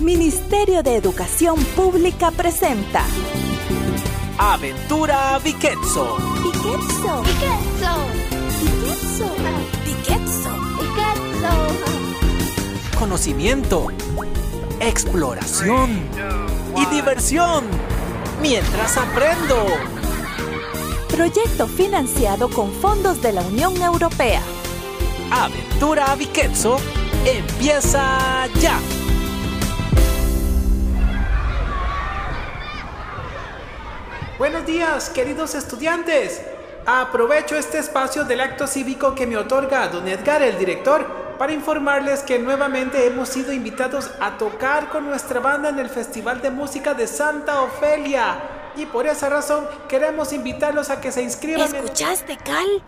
Ministerio de Educación Pública presenta Aventura Viquetso. Viquetso. Viquetso. Viquetso. Viquetso. Viquetso. Conocimiento, exploración y diversión mientras aprendo. Proyecto financiado con fondos de la Unión Europea. Aventura Viquetso empieza ya. Buenos días, queridos estudiantes. Aprovecho este espacio del acto cívico que me otorga don Edgar, el director, para informarles que nuevamente hemos sido invitados a tocar con nuestra banda en el Festival de Música de Santa Ofelia. Y por esa razón queremos invitarlos a que se inscriban. ¿Escuchaste, Cal?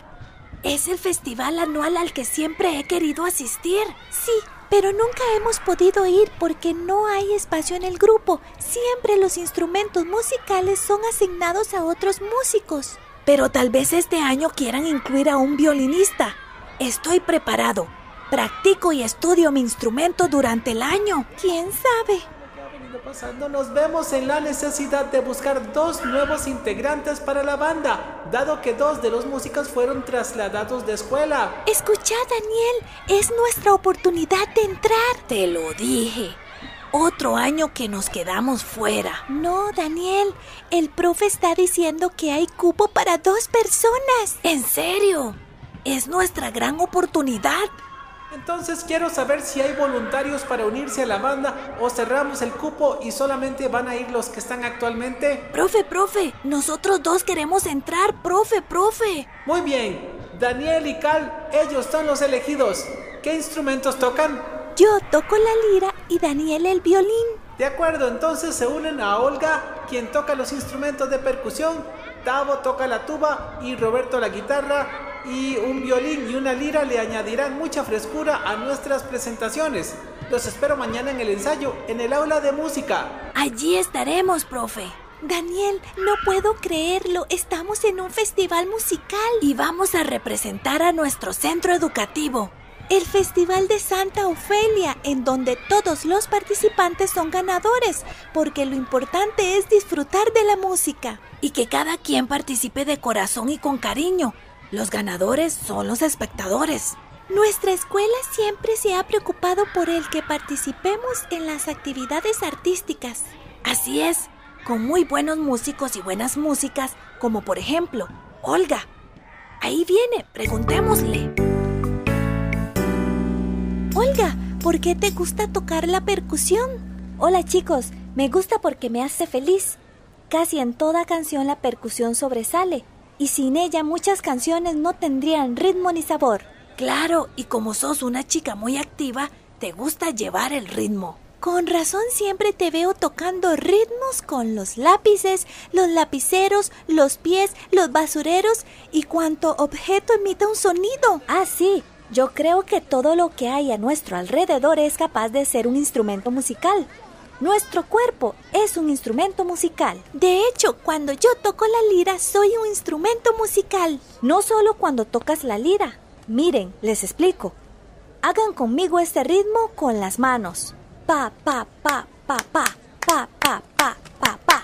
Es el festival anual al que siempre he querido asistir. Sí, pero nunca hemos podido ir porque no hay espacio en el grupo. Siempre los instrumentos musicales son asignados a otros músicos. Pero tal vez este año quieran incluir a un violinista. Estoy preparado. Practico y estudio mi instrumento durante el año. ¿Quién sabe? Pasando, nos vemos en la necesidad de buscar dos nuevos integrantes para la banda, dado que dos de los músicos fueron trasladados de escuela. Escucha, Daniel, es nuestra oportunidad de entrar. Te lo dije. Otro año que nos quedamos fuera. No, Daniel, el profe está diciendo que hay cupo para dos personas. ¿En serio? Es nuestra gran oportunidad. Entonces quiero saber si hay voluntarios para unirse a la banda o cerramos el cupo y solamente van a ir los que están actualmente. Profe, profe, nosotros dos queremos entrar, profe, profe. Muy bien, Daniel y Cal, ellos son los elegidos. ¿Qué instrumentos tocan? Yo toco la lira y Daniel el violín. De acuerdo, entonces se unen a Olga, quien toca los instrumentos de percusión, Tavo toca la tuba y Roberto la guitarra y un violín y una lira le añadirán mucha frescura a nuestras presentaciones. Los espero mañana en el ensayo, en el aula de música. Allí estaremos, profe. Daniel, no puedo creerlo. Estamos en un festival musical. Y vamos a representar a nuestro centro educativo. El Festival de Santa Ofelia, en donde todos los participantes son ganadores, porque lo importante es disfrutar de la música. Y que cada quien participe de corazón y con cariño. Los ganadores son los espectadores. Nuestra escuela siempre se ha preocupado por el que participemos en las actividades artísticas. Así es, con muy buenos músicos y buenas músicas, como por ejemplo, Olga. Ahí viene, preguntémosle. Olga, ¿por qué te gusta tocar la percusión? Hola chicos, me gusta porque me hace feliz. Casi en toda canción la percusión sobresale, y sin ella muchas canciones no tendrían ritmo ni sabor. Claro, y como sos una chica muy activa, te gusta llevar el ritmo. Con razón siempre te veo tocando ritmos con los lápices, los lapiceros, los pies, los basureros y cuanto objeto emita un sonido. Ah, sí, yo creo que todo lo que hay a nuestro alrededor es capaz de ser un instrumento musical. Nuestro cuerpo es un instrumento musical. De hecho, cuando yo toco la lira soy un instrumento musical. No solo cuando tocas la lira. Miren, les explico. Hagan conmigo este ritmo con las manos. Pa, pa, pa, pa, pa, pa, pa, pa, pa, pa.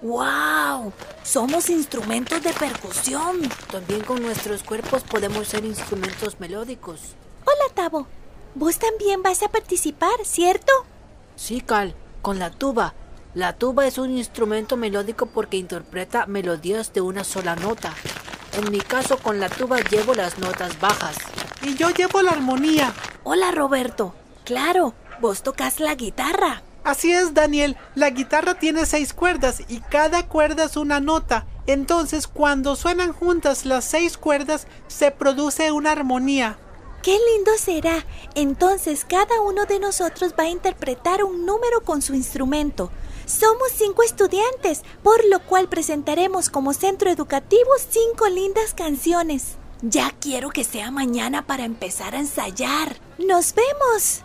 ¡Wow! Somos instrumentos de percusión. También con nuestros cuerpos podemos ser instrumentos melódicos. Hola, Tavo. Vos también vas a participar, ¿cierto? Sí, Cal, con la tuba. La tuba es un instrumento melódico porque interpreta melodías de una sola nota. En mi caso, con la tuba llevo las notas bajas. Y yo llevo la armonía. Hola, Roberto. Claro, vos tocas la guitarra. Así es, Daniel. La guitarra tiene seis cuerdas y cada cuerda es una nota. Entonces, cuando suenan juntas las seis cuerdas, se produce una armonía. ¡Qué lindo será! Entonces cada uno de nosotros va a interpretar un número con su instrumento. Somos cinco estudiantes, por lo cual presentaremos como centro educativo cinco lindas canciones. Ya quiero que sea mañana para empezar a ensayar. ¡Nos vemos!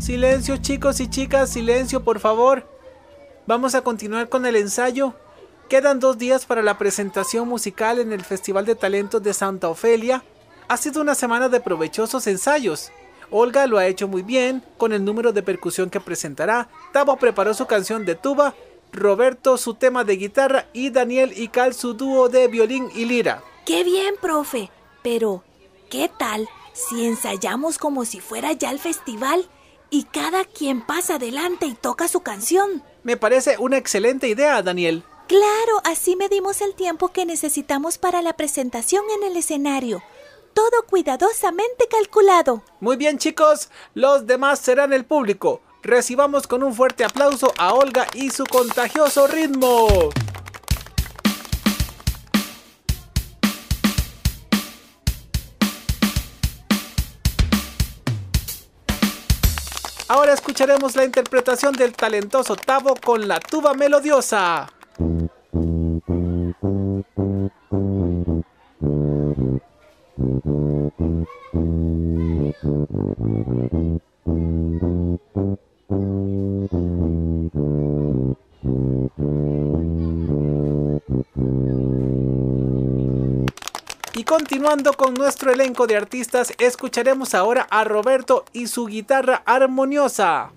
Silencio chicos y chicas, silencio por favor. Vamos a continuar con el ensayo. Quedan dos días para la presentación musical en el Festival de Talentos de Santa Ofelia. Ha sido una semana de provechosos ensayos. Olga lo ha hecho muy bien con el número de percusión que presentará. Tavo preparó su canción de tuba, Roberto su tema de guitarra y Daniel y Cal su dúo de violín y lira. ¡Qué bien, profe! Pero, ¿qué tal si ensayamos como si fuera ya el festival y cada quien pasa adelante y toca su canción? Me parece una excelente idea, Daniel. Claro, así medimos el tiempo que necesitamos para la presentación en el escenario. Todo cuidadosamente calculado. Muy bien, chicos. Los demás serán el público. Recibamos con un fuerte aplauso a Olga y su contagioso ritmo. Ahora escucharemos la interpretación del talentoso Tavo con la tuba melodiosa. Continuando con nuestro elenco de artistas, escucharemos ahora a Roberto y su guitarra armoniosa.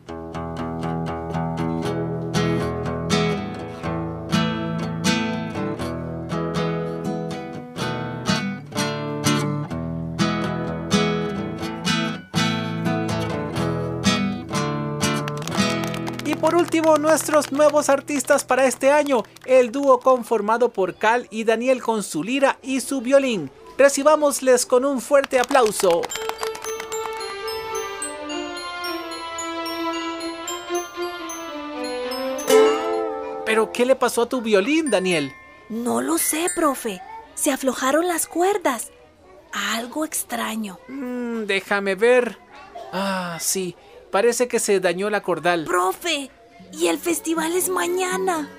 Y por último, nuestros nuevos artistas para este año, el dúo conformado por Cal y Daniel con su lira y su violín. Recibámosles con un fuerte aplauso. ¿Pero qué le pasó a tu violín, Daniel? No lo sé, profe. Se aflojaron las cuerdas. Algo extraño. Mm, déjame ver. Ah, sí. Parece que se dañó la cordal. Profe, y el festival es mañana.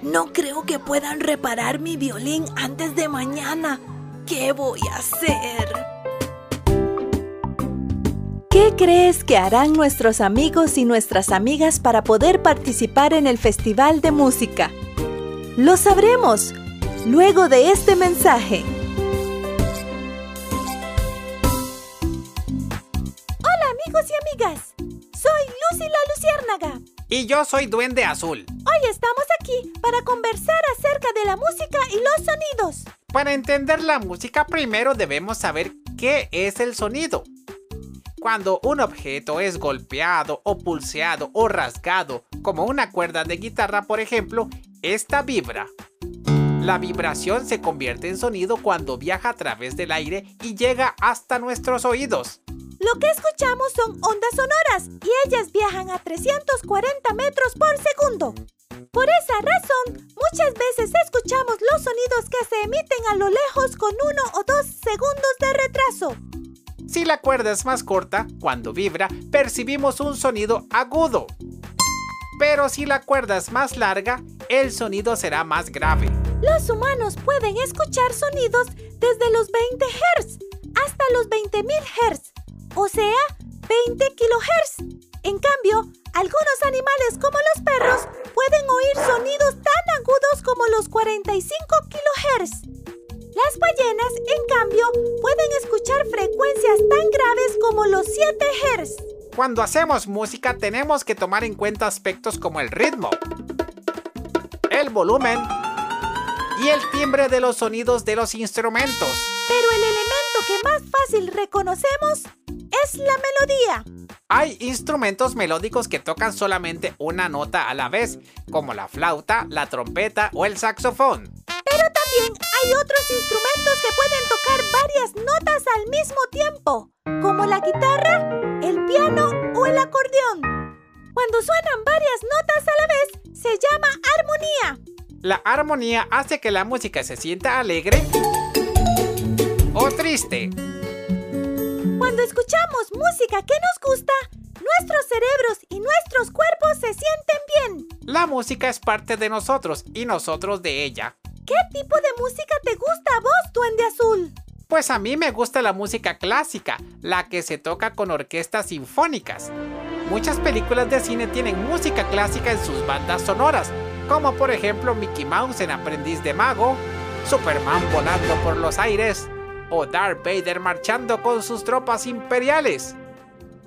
No creo que puedan reparar mi violín antes de mañana. ¿Qué voy a hacer? ¿Qué crees que harán nuestros amigos y nuestras amigas para poder participar en el Festival de Música? Lo sabremos luego de este mensaje. Hola amigos y amigas. Soy Lucy la Luciérnaga. Y yo soy Duende Azul. Hoy estamos aquí para conversar acerca de la música y los sonidos. Para entender la música primero debemos saber qué es el sonido. Cuando un objeto es golpeado o pulseado o rasgado, como una cuerda de guitarra por ejemplo, esta vibra. La vibración se convierte en sonido cuando viaja a través del aire y llega hasta nuestros oídos. Lo que escuchamos son ondas sonoras y ellas viajan a 340 metros por segundo. Por esa razón, muchas veces escuchamos los sonidos que se emiten a lo lejos con uno o dos segundos de retraso. Si la cuerda es más corta, cuando vibra, percibimos un sonido agudo. Pero si la cuerda es más larga, el sonido será más grave. Los humanos pueden escuchar sonidos desde los 20 Hz hasta los 20.000 Hz, o sea, 20 kHz. En cambio, algunos animales como los perros pueden oír sonidos tan agudos como los 45 kHz. Las ballenas, en cambio, pueden escuchar frecuencias tan graves como los 7 Hz. Cuando hacemos música tenemos que tomar en cuenta aspectos como el ritmo, el volumen y el timbre de los sonidos de los instrumentos. Pero el elemento que más fácil reconocemos es la melodía. Hay instrumentos melódicos que tocan solamente una nota a la vez, como la flauta, la trompeta o el saxofón. Pero también hay otros instrumentos que pueden tocar varias notas al mismo tiempo, como la guitarra, el piano o el acordeón. Cuando suenan varias notas a la vez, se llama armonía. La armonía hace que la música se sienta alegre o triste. Cuando escuchamos música que nos gusta, nuestros cerebros y nuestros cuerpos se sienten bien. La música es parte de nosotros y nosotros de ella. ¿Qué tipo de música te gusta a vos, Duende Azul? Pues a mí me gusta la música clásica, la que se toca con orquestas sinfónicas. Muchas películas de cine tienen música clásica en sus bandas sonoras, como por ejemplo Mickey Mouse en Aprendiz de Mago, Superman volando por los aires o Darth Vader marchando con sus tropas imperiales.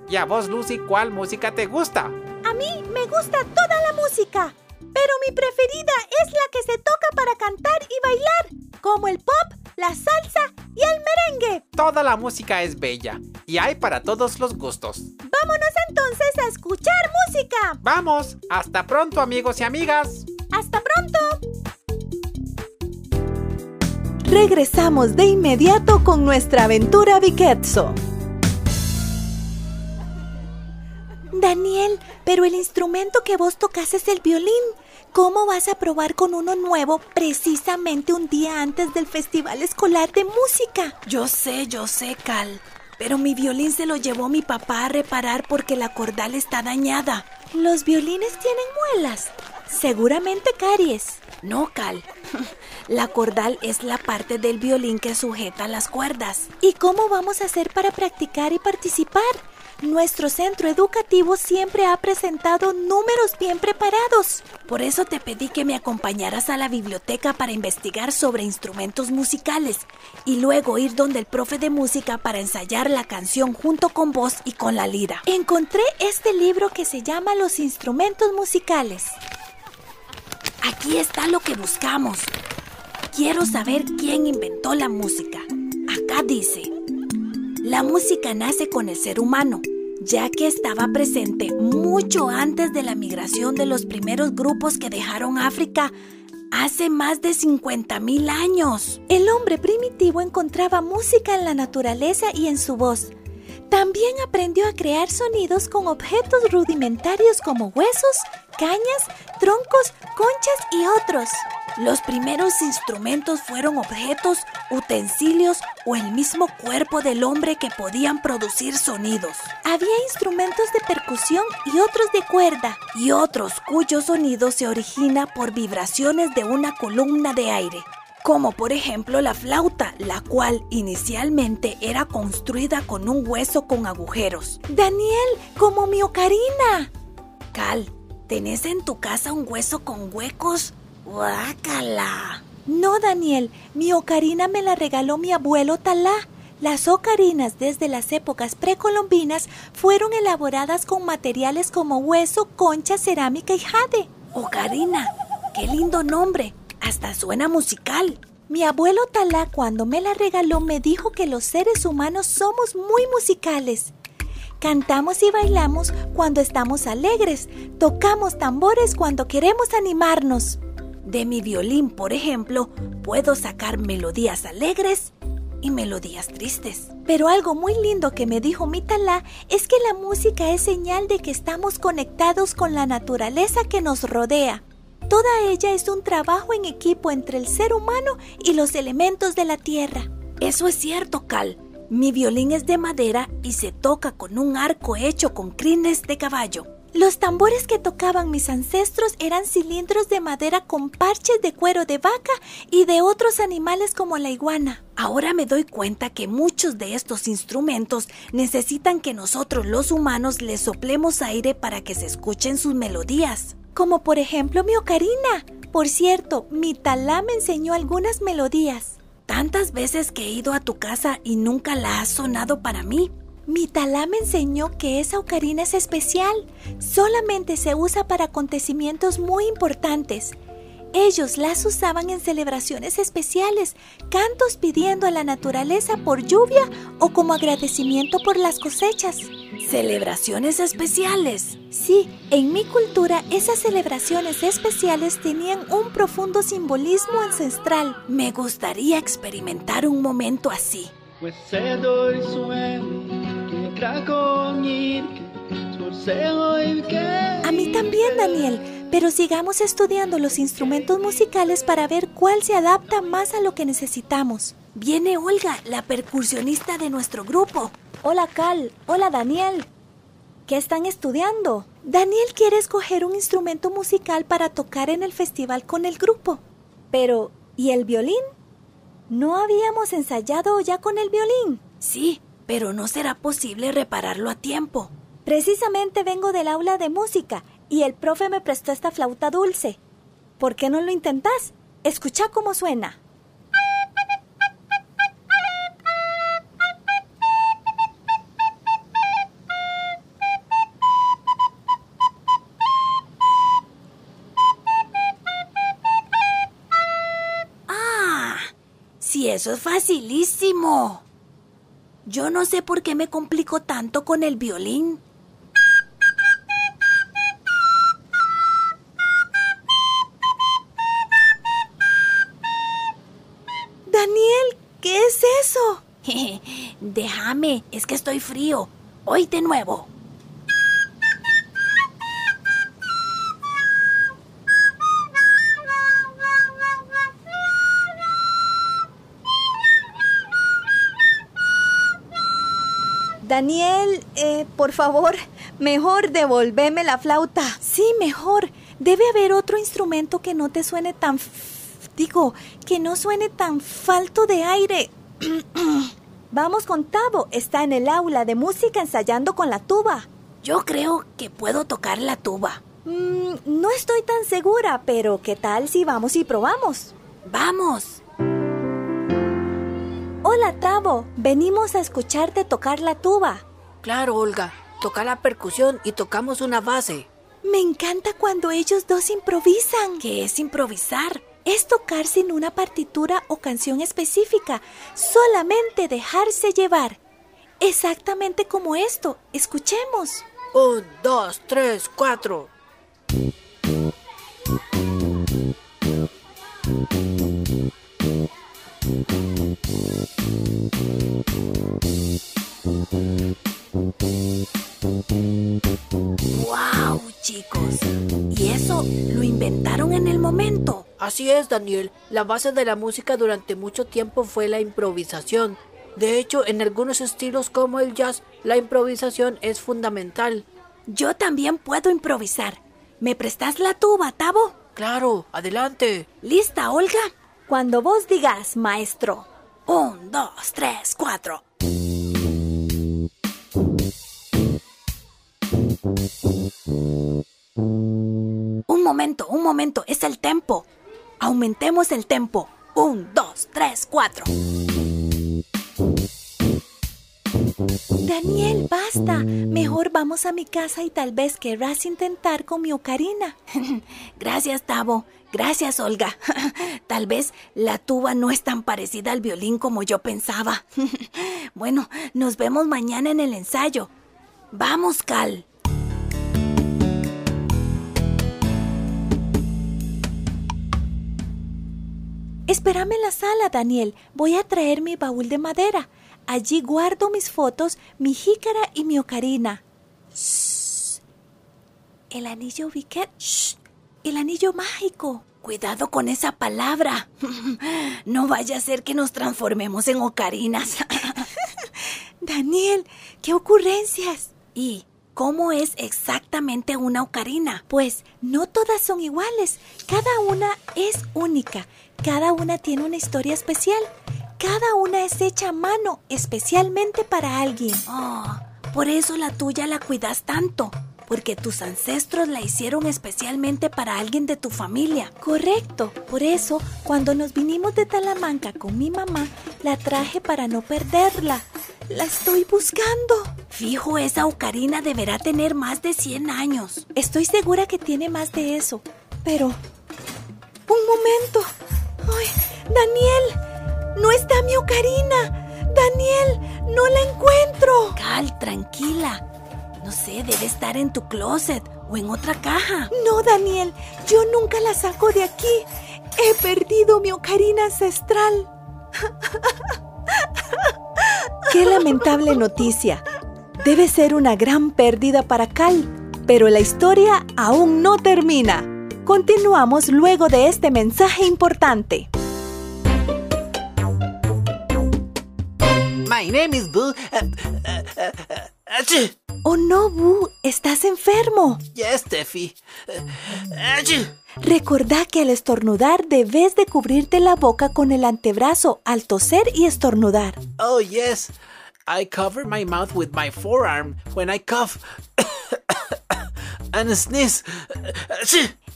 ¿Y a vos, Lucy, cuál música te gusta? A mí me gusta toda la música, pero mi preferida es la que se toca para cantar y bailar, como el pop, la salsa y el merengue. Toda la música es bella y hay para todos los gustos. Vámonos entonces a escuchar música. Vamos, hasta pronto amigos y amigas. Hasta pronto. Regresamos de inmediato con nuestra aventura Viquetso. Daniel, pero el instrumento que vos tocas es el violín. ¿Cómo vas a probar con uno nuevo precisamente un día antes del Festival Escolar de Música? Yo sé, yo sé, Cal. Pero mi violín se lo llevó mi papá a reparar porque la cordal está dañada. ¿Los violines tienen muelas? Seguramente caries. No, Cal. La cordal es la parte del violín que sujeta las cuerdas. ¿Y cómo vamos a hacer para practicar y participar? Nuestro centro educativo siempre ha presentado números bien preparados. Por eso te pedí que me acompañaras a la biblioteca para investigar sobre instrumentos musicales y luego ir donde el profe de música para ensayar la canción junto con vos y con la lira. Encontré este libro que se llama Los instrumentos musicales. Aquí está lo que buscamos. Quiero saber quién inventó la música. Acá dice, la música nace con el ser humano ya que estaba presente mucho antes de la migración de los primeros grupos que dejaron África hace más de 50.000 años. El hombre primitivo encontraba música en la naturaleza y en su voz. También aprendió a crear sonidos con objetos rudimentarios como huesos, cañas, troncos, conchas y otros. Los primeros instrumentos fueron objetos, utensilios o el mismo cuerpo del hombre que podían producir sonidos. Había instrumentos de percusión y otros de cuerda. Y otros cuyo sonido se origina por vibraciones de una columna de aire como por ejemplo la flauta, la cual inicialmente era construida con un hueso con agujeros. Daniel, como mi ocarina. Cal, ¿tenés en tu casa un hueso con huecos? ¡Guácala! No, Daniel, mi ocarina me la regaló mi abuelo Talá. Las ocarinas desde las épocas precolombinas fueron elaboradas con materiales como hueso, concha, cerámica y jade. Ocarina, qué lindo nombre. Hasta suena musical. Mi abuelo Talá cuando me la regaló me dijo que los seres humanos somos muy musicales. Cantamos y bailamos cuando estamos alegres, tocamos tambores cuando queremos animarnos. De mi violín, por ejemplo, puedo sacar melodías alegres y melodías tristes. Pero algo muy lindo que me dijo mi Talá es que la música es señal de que estamos conectados con la naturaleza que nos rodea. Toda ella es un trabajo en equipo entre el ser humano y los elementos de la tierra. Eso es cierto, Cal. Mi violín es de madera y se toca con un arco hecho con crines de caballo. Los tambores que tocaban mis ancestros eran cilindros de madera con parches de cuero de vaca y de otros animales como la iguana. Ahora me doy cuenta que muchos de estos instrumentos necesitan que nosotros los humanos les soplemos aire para que se escuchen sus melodías como por ejemplo mi ocarina. Por cierto, mi talá me enseñó algunas melodías. Tantas veces que he ido a tu casa y nunca la has sonado para mí. Mi talá me enseñó que esa ocarina es especial. Solamente se usa para acontecimientos muy importantes. Ellos las usaban en celebraciones especiales, cantos pidiendo a la naturaleza por lluvia o como agradecimiento por las cosechas. ¿Celebraciones especiales? Sí, en mi cultura esas celebraciones especiales tenían un profundo simbolismo ancestral. Me gustaría experimentar un momento así. A mí también, Daniel pero sigamos estudiando los instrumentos musicales para ver cuál se adapta más a lo que necesitamos. Viene Olga, la percusionista de nuestro grupo. Hola Cal, hola Daniel. ¿Qué están estudiando? Daniel quiere escoger un instrumento musical para tocar en el festival con el grupo. Pero, ¿y el violín? ¿No habíamos ensayado ya con el violín? Sí, pero no será posible repararlo a tiempo. Precisamente vengo del aula de música y el profe me prestó esta flauta dulce. ¿por qué no lo intentas? Escucha cómo suena. ¡Ah! Si eso es facilísimo. Yo no sé por qué me complico tanto con el violín. Es que estoy frío. Hoy de nuevo. Daniel, eh, por favor, mejor devolveme la flauta. Sí, mejor. Debe haber otro instrumento que no te suene tan... f- Digo, que no suene tan falto de aire. Vamos con Tavo. Está en el aula de música ensayando con la tuba. Yo creo que puedo tocar la tuba. Mm, no estoy tan segura, pero ¿qué tal si vamos y probamos? Vamos. Hola, Tavo. Venimos a escucharte tocar la tuba. Claro, Olga. Toca la percusión y tocamos una base. Me encanta cuando ellos dos improvisan. ¿Qué es improvisar? Es tocar sin una partitura o canción específica, solamente dejarse llevar. Exactamente como esto. Escuchemos. Un, dos, tres, cuatro. ¡Wow, chicos! ¿Y eso lo inventaron en el momento? Así es, Daniel. La base de la música durante mucho tiempo fue la improvisación. De hecho, en algunos estilos como el jazz, la improvisación es fundamental. Yo también puedo improvisar. ¿Me prestas la tuba, Tavo? Claro, adelante. ¿Lista, Olga? Cuando vos digas, maestro. Un, dos, tres, cuatro. Un momento, un momento, es el tempo. Aumentemos el tempo. Un, dos, tres, cuatro. Daniel, basta. Mejor vamos a mi casa y tal vez querrás intentar con mi ocarina. Gracias, Tavo. Gracias, Olga. Tal vez la tuba no es tan parecida al violín como yo pensaba. Bueno, nos vemos mañana en el ensayo. Vamos, Cal. Espérame en la sala, Daniel. Voy a traer mi baúl de madera. Allí guardo mis fotos, mi jícara y mi ocarina. Shh. El anillo Viquet. Shh. El anillo mágico. Cuidado con esa palabra. No vaya a ser que nos transformemos en ocarinas. Daniel, qué ocurrencias. ¿Y cómo es exactamente una ocarina? Pues no todas son iguales. Cada una es única. Cada una tiene una historia especial. Cada una es hecha a mano, especialmente para alguien. Oh, por eso la tuya la cuidas tanto. Porque tus ancestros la hicieron especialmente para alguien de tu familia. Correcto. Por eso, cuando nos vinimos de Talamanca con mi mamá, la traje para no perderla. La estoy buscando. Fijo, esa ocarina deberá tener más de 100 años. Estoy segura que tiene más de eso. Pero... Un momento. ¡Ay! Daniel, no está mi ocarina. Daniel, no la encuentro. Cal, tranquila. No sé, debe estar en tu closet o en otra caja. No, Daniel, yo nunca la saco de aquí. He perdido mi ocarina ancestral. Qué lamentable noticia. Debe ser una gran pérdida para Cal, pero la historia aún no termina. Continuamos luego de este mensaje importante. My name is Boo. Uh, uh, achoo. Oh no, Boo, estás enfermo. Yes, Steffi. Recordá que al estornudar debes de cubrirte la boca con el antebrazo al toser y estornudar. Oh, yes. I cover my mouth with my forearm when I cough and sneeze.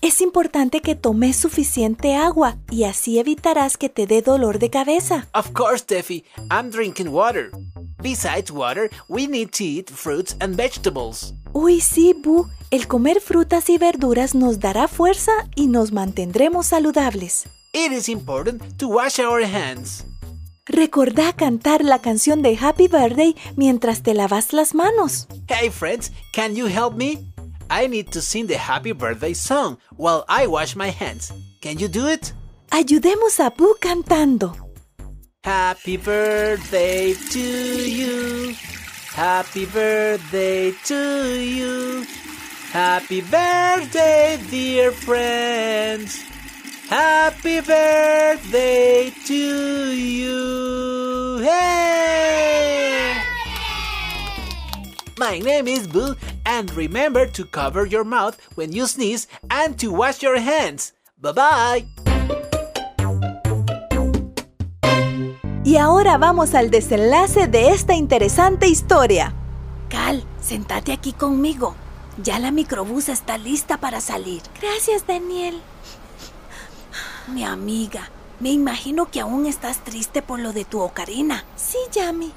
Es importante que tomes suficiente agua y así evitarás que te dé dolor de cabeza. Of course, Steffi, I'm drinking water. Besides water, we need to eat fruits and vegetables. Uy, sí, Bu. El comer frutas y verduras nos dará fuerza y nos mantendremos saludables. It is important to wash our hands. Recordá cantar la canción de Happy Birthday mientras te lavas las manos. Hey friends, can you help me? I need to sing the happy birthday song while I wash my hands. Can you do it? Ayudemos a Bu cantando. Happy birthday to you. Happy birthday to you. Happy birthday, dear friends. Happy birthday to you. Hey! My name is Boo, and remember to cover your mouth when you sneeze and to wash your hands. Bye bye. Y ahora vamos al desenlace de esta interesante historia. Cal, sentate aquí conmigo. Ya la microbús está lista para salir. Gracias, Daniel. Mi amiga, me imagino que aún estás triste por lo de tu ocarina. Sí, Yami.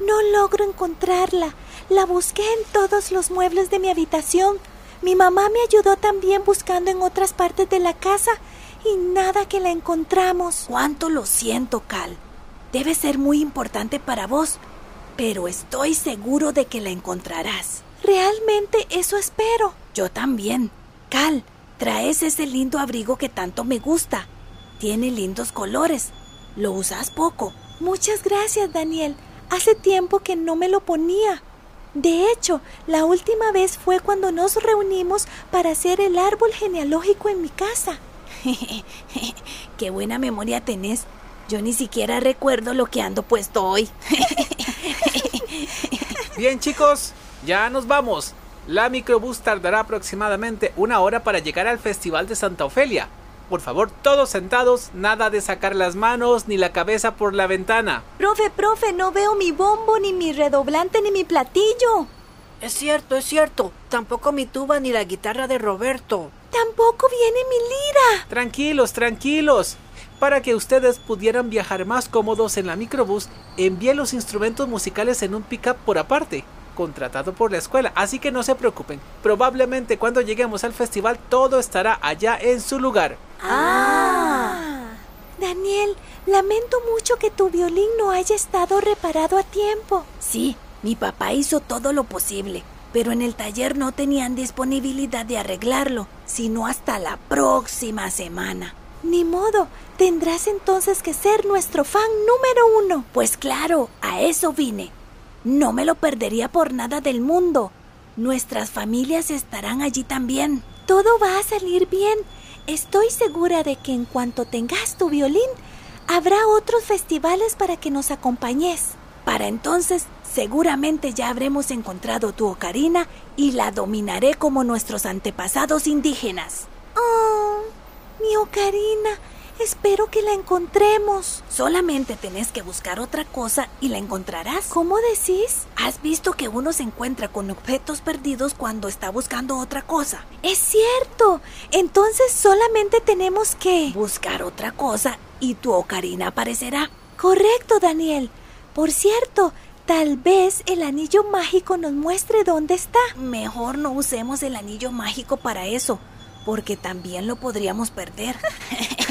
No logro encontrarla. La busqué en todos los muebles de mi habitación. Mi mamá me ayudó también buscando en otras partes de la casa y nada que la encontramos. Cuánto lo siento, Cal. Debe ser muy importante para vos, pero estoy seguro de que la encontrarás. Realmente eso espero. Yo también. Cal, traes ese lindo abrigo que tanto me gusta. Tiene lindos colores. Lo usas poco. Muchas gracias, Daniel. Hace tiempo que no me lo ponía. De hecho, la última vez fue cuando nos reunimos para hacer el árbol genealógico en mi casa. Qué buena memoria tenés. Yo ni siquiera recuerdo lo que ando puesto hoy. Bien chicos, ya nos vamos. La microbús tardará aproximadamente una hora para llegar al Festival de Santa Ofelia. Por favor, todos sentados, nada de sacar las manos ni la cabeza por la ventana. Profe, profe, no veo mi bombo, ni mi redoblante, ni mi platillo. Es cierto, es cierto. Tampoco mi tuba ni la guitarra de Roberto. Tampoco viene mi lira. Tranquilos, tranquilos. Para que ustedes pudieran viajar más cómodos en la microbús, envié los instrumentos musicales en un pickup por aparte, contratado por la escuela, así que no se preocupen. Probablemente cuando lleguemos al festival todo estará allá en su lugar. Ah. Daniel, lamento mucho que tu violín no haya estado reparado a tiempo. Sí, mi papá hizo todo lo posible, pero en el taller no tenían disponibilidad de arreglarlo, sino hasta la próxima semana. Ni modo, tendrás entonces que ser nuestro fan número uno. Pues claro, a eso vine. No me lo perdería por nada del mundo. Nuestras familias estarán allí también. Todo va a salir bien. Estoy segura de que en cuanto tengas tu violín, habrá otros festivales para que nos acompañes. Para entonces, seguramente ya habremos encontrado tu ocarina y la dominaré como nuestros antepasados indígenas. Oh, mi ocarina. Espero que la encontremos. Solamente tenés que buscar otra cosa y la encontrarás. ¿Cómo decís? ¿Has visto que uno se encuentra con objetos perdidos cuando está buscando otra cosa? Es cierto. Entonces solamente tenemos que... Buscar otra cosa y tu ocarina aparecerá. Correcto, Daniel. Por cierto, tal vez el anillo mágico nos muestre dónde está. Mejor no usemos el anillo mágico para eso, porque también lo podríamos perder.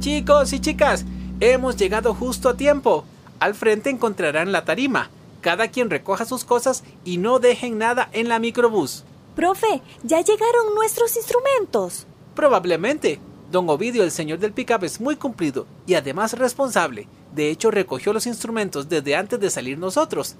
Chicos y chicas, hemos llegado justo a tiempo. Al frente encontrarán la tarima. Cada quien recoja sus cosas y no dejen nada en la microbús. Profe, ¿ya llegaron nuestros instrumentos? Probablemente. Don Ovidio, el señor del pickup, es muy cumplido y además responsable. De hecho, recogió los instrumentos desde antes de salir nosotros.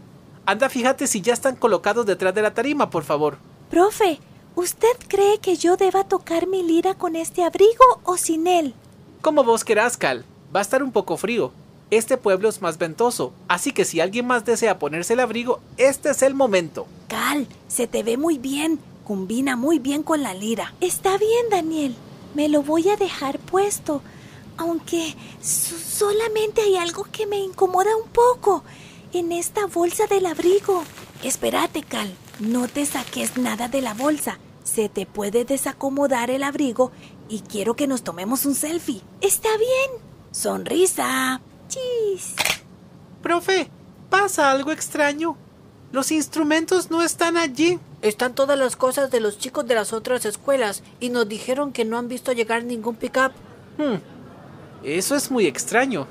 Anda, fíjate si ya están colocados detrás de la tarima, por favor. Profe, ¿usted cree que yo deba tocar mi lira con este abrigo o sin él? Como vos querás, Cal. Va a estar un poco frío. Este pueblo es más ventoso, así que si alguien más desea ponerse el abrigo, este es el momento. Cal, se te ve muy bien. Combina muy bien con la lira. Está bien, Daniel. Me lo voy a dejar puesto. Aunque so- solamente hay algo que me incomoda un poco en esta bolsa del abrigo. Espérate, Cal. No te saques nada de la bolsa. Se te puede desacomodar el abrigo y quiero que nos tomemos un selfie. Está bien. Sonrisa. Chis. Profe, pasa algo extraño. Los instrumentos no están allí. Están todas las cosas de los chicos de las otras escuelas y nos dijeron que no han visto llegar ningún pickup. Hmm, Eso es muy extraño.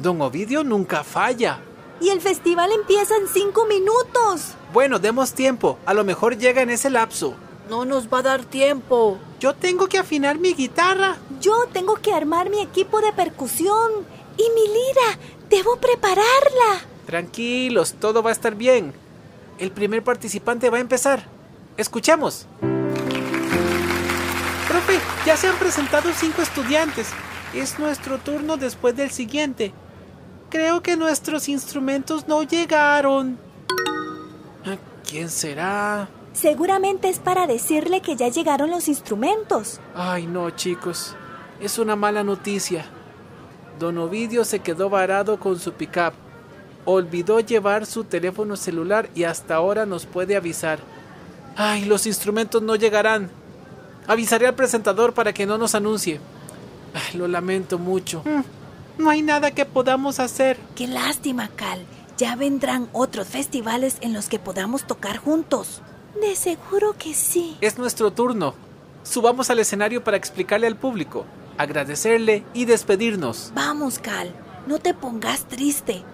Don Ovidio nunca falla. Y el festival empieza en cinco minutos. Bueno, demos tiempo. A lo mejor llega en ese lapso. No nos va a dar tiempo. Yo tengo que afinar mi guitarra. Yo tengo que armar mi equipo de percusión. Y mi lira, debo prepararla. Tranquilos, todo va a estar bien. El primer participante va a empezar. Escuchemos. Profe, ya se han presentado cinco estudiantes. Es nuestro turno después del siguiente. Creo que nuestros instrumentos no llegaron. Ah, ¿Quién será? Seguramente es para decirle que ya llegaron los instrumentos. Ay, no, chicos. Es una mala noticia. Don Ovidio se quedó varado con su pickup. Olvidó llevar su teléfono celular y hasta ahora nos puede avisar. Ay, los instrumentos no llegarán. Avisaré al presentador para que no nos anuncie. Ay, lo lamento mucho. No hay nada que podamos hacer. Qué lástima, Cal. Ya vendrán otros festivales en los que podamos tocar juntos. De seguro que sí. Es nuestro turno. Subamos al escenario para explicarle al público, agradecerle y despedirnos. Vamos, Cal. No te pongas triste.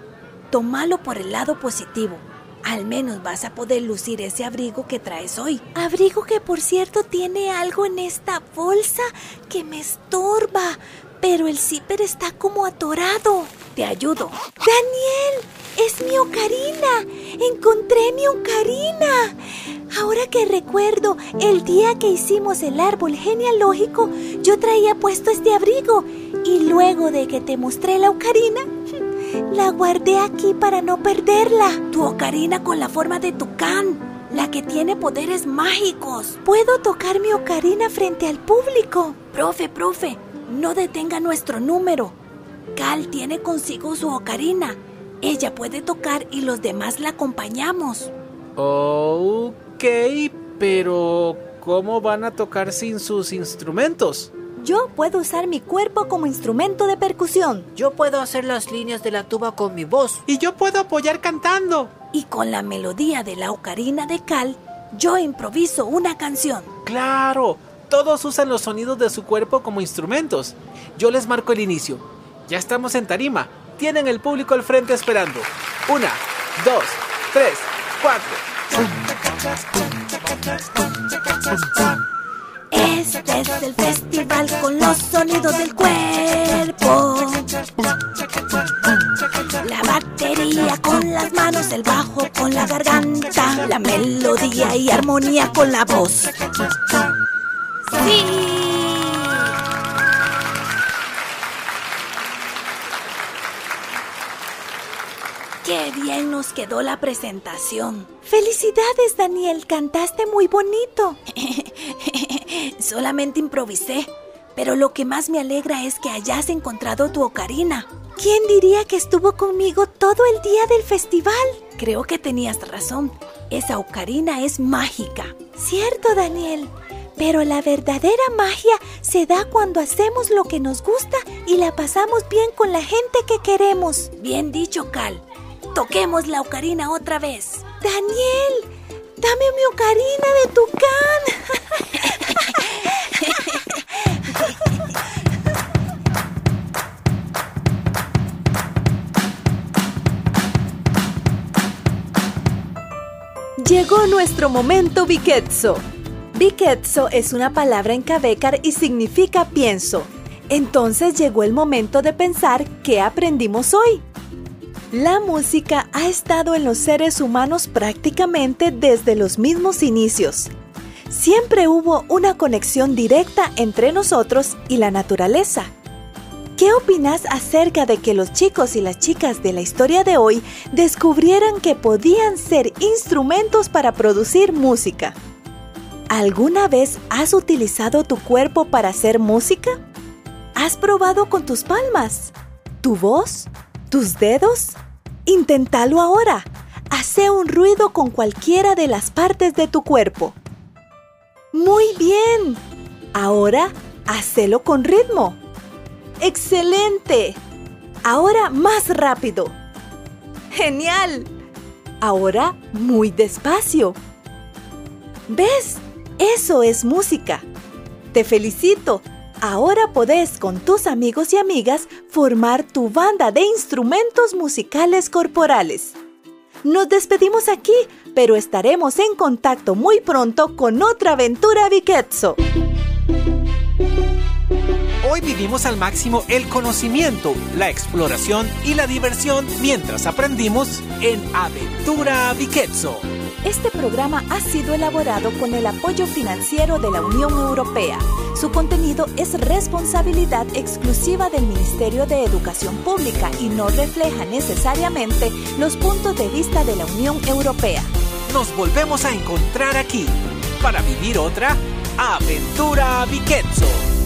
Tómalo por el lado positivo. Al menos vas a poder lucir ese abrigo que traes hoy. Abrigo que por cierto tiene algo en esta bolsa que me estorba, pero el zipper está como atorado. Te ayudo. Daniel, es mi ocarina. Encontré mi ocarina. Ahora que recuerdo, el día que hicimos el árbol genealógico, yo traía puesto este abrigo y luego de que te mostré la ocarina, la guardé aquí para no perderla. Tu ocarina con la forma de tucán, la que tiene poderes mágicos. Puedo tocar mi ocarina frente al público. Profe, profe, no detenga nuestro número. Cal tiene consigo su ocarina. Ella puede tocar y los demás la acompañamos. Ok, pero ¿cómo van a tocar sin sus instrumentos? Yo puedo usar mi cuerpo como instrumento de percusión. Yo puedo hacer las líneas de la tuba con mi voz. Y yo puedo apoyar cantando. Y con la melodía de la ocarina de Cal, yo improviso una canción. Claro, todos usan los sonidos de su cuerpo como instrumentos. Yo les marco el inicio. Ya estamos en tarima. Tienen el público al frente esperando. Una, dos, tres, cuatro. Este es el festival con los sonidos del cuerpo. La batería con las manos, el bajo con la garganta, la melodía y armonía con la voz. ¡Sí! ¡Qué bien nos quedó la presentación! Felicidades, Daniel. Cantaste muy bonito. Solamente improvisé, pero lo que más me alegra es que hayas encontrado tu ocarina. ¿Quién diría que estuvo conmigo todo el día del festival? Creo que tenías razón. Esa ocarina es mágica. Cierto, Daniel. Pero la verdadera magia se da cuando hacemos lo que nos gusta y la pasamos bien con la gente que queremos. Bien dicho, Cal. Toquemos la ocarina otra vez. Daniel, dame mi ocarina de tucán. Llegó nuestro momento Biketso. Biketso es una palabra en Cabécar y significa pienso. Entonces llegó el momento de pensar qué aprendimos hoy. La música ha estado en los seres humanos prácticamente desde los mismos inicios. Siempre hubo una conexión directa entre nosotros y la naturaleza. ¿Qué opinas acerca de que los chicos y las chicas de la historia de hoy descubrieran que podían ser instrumentos para producir música? ¿Alguna vez has utilizado tu cuerpo para hacer música? ¿Has probado con tus palmas? ¿Tu voz? ¿Tus dedos? Inténtalo ahora. Hace un ruido con cualquiera de las partes de tu cuerpo. Muy bien. Ahora, hacelo con ritmo. ¡Excelente! Ahora más rápido. ¡Genial! Ahora muy despacio. ¿Ves? Eso es música. Te felicito. Ahora podés con tus amigos y amigas formar tu banda de instrumentos musicales corporales. Nos despedimos aquí, pero estaremos en contacto muy pronto con otra aventura Viquetso. Hoy vivimos al máximo el conocimiento, la exploración y la diversión mientras aprendimos en Aventura Viquetso. Este programa ha sido elaborado con el apoyo financiero de la Unión Europea. Su contenido es responsabilidad exclusiva del Ministerio de Educación Pública y no refleja necesariamente los puntos de vista de la Unión Europea. Nos volvemos a encontrar aquí para vivir otra Aventura Viquetso.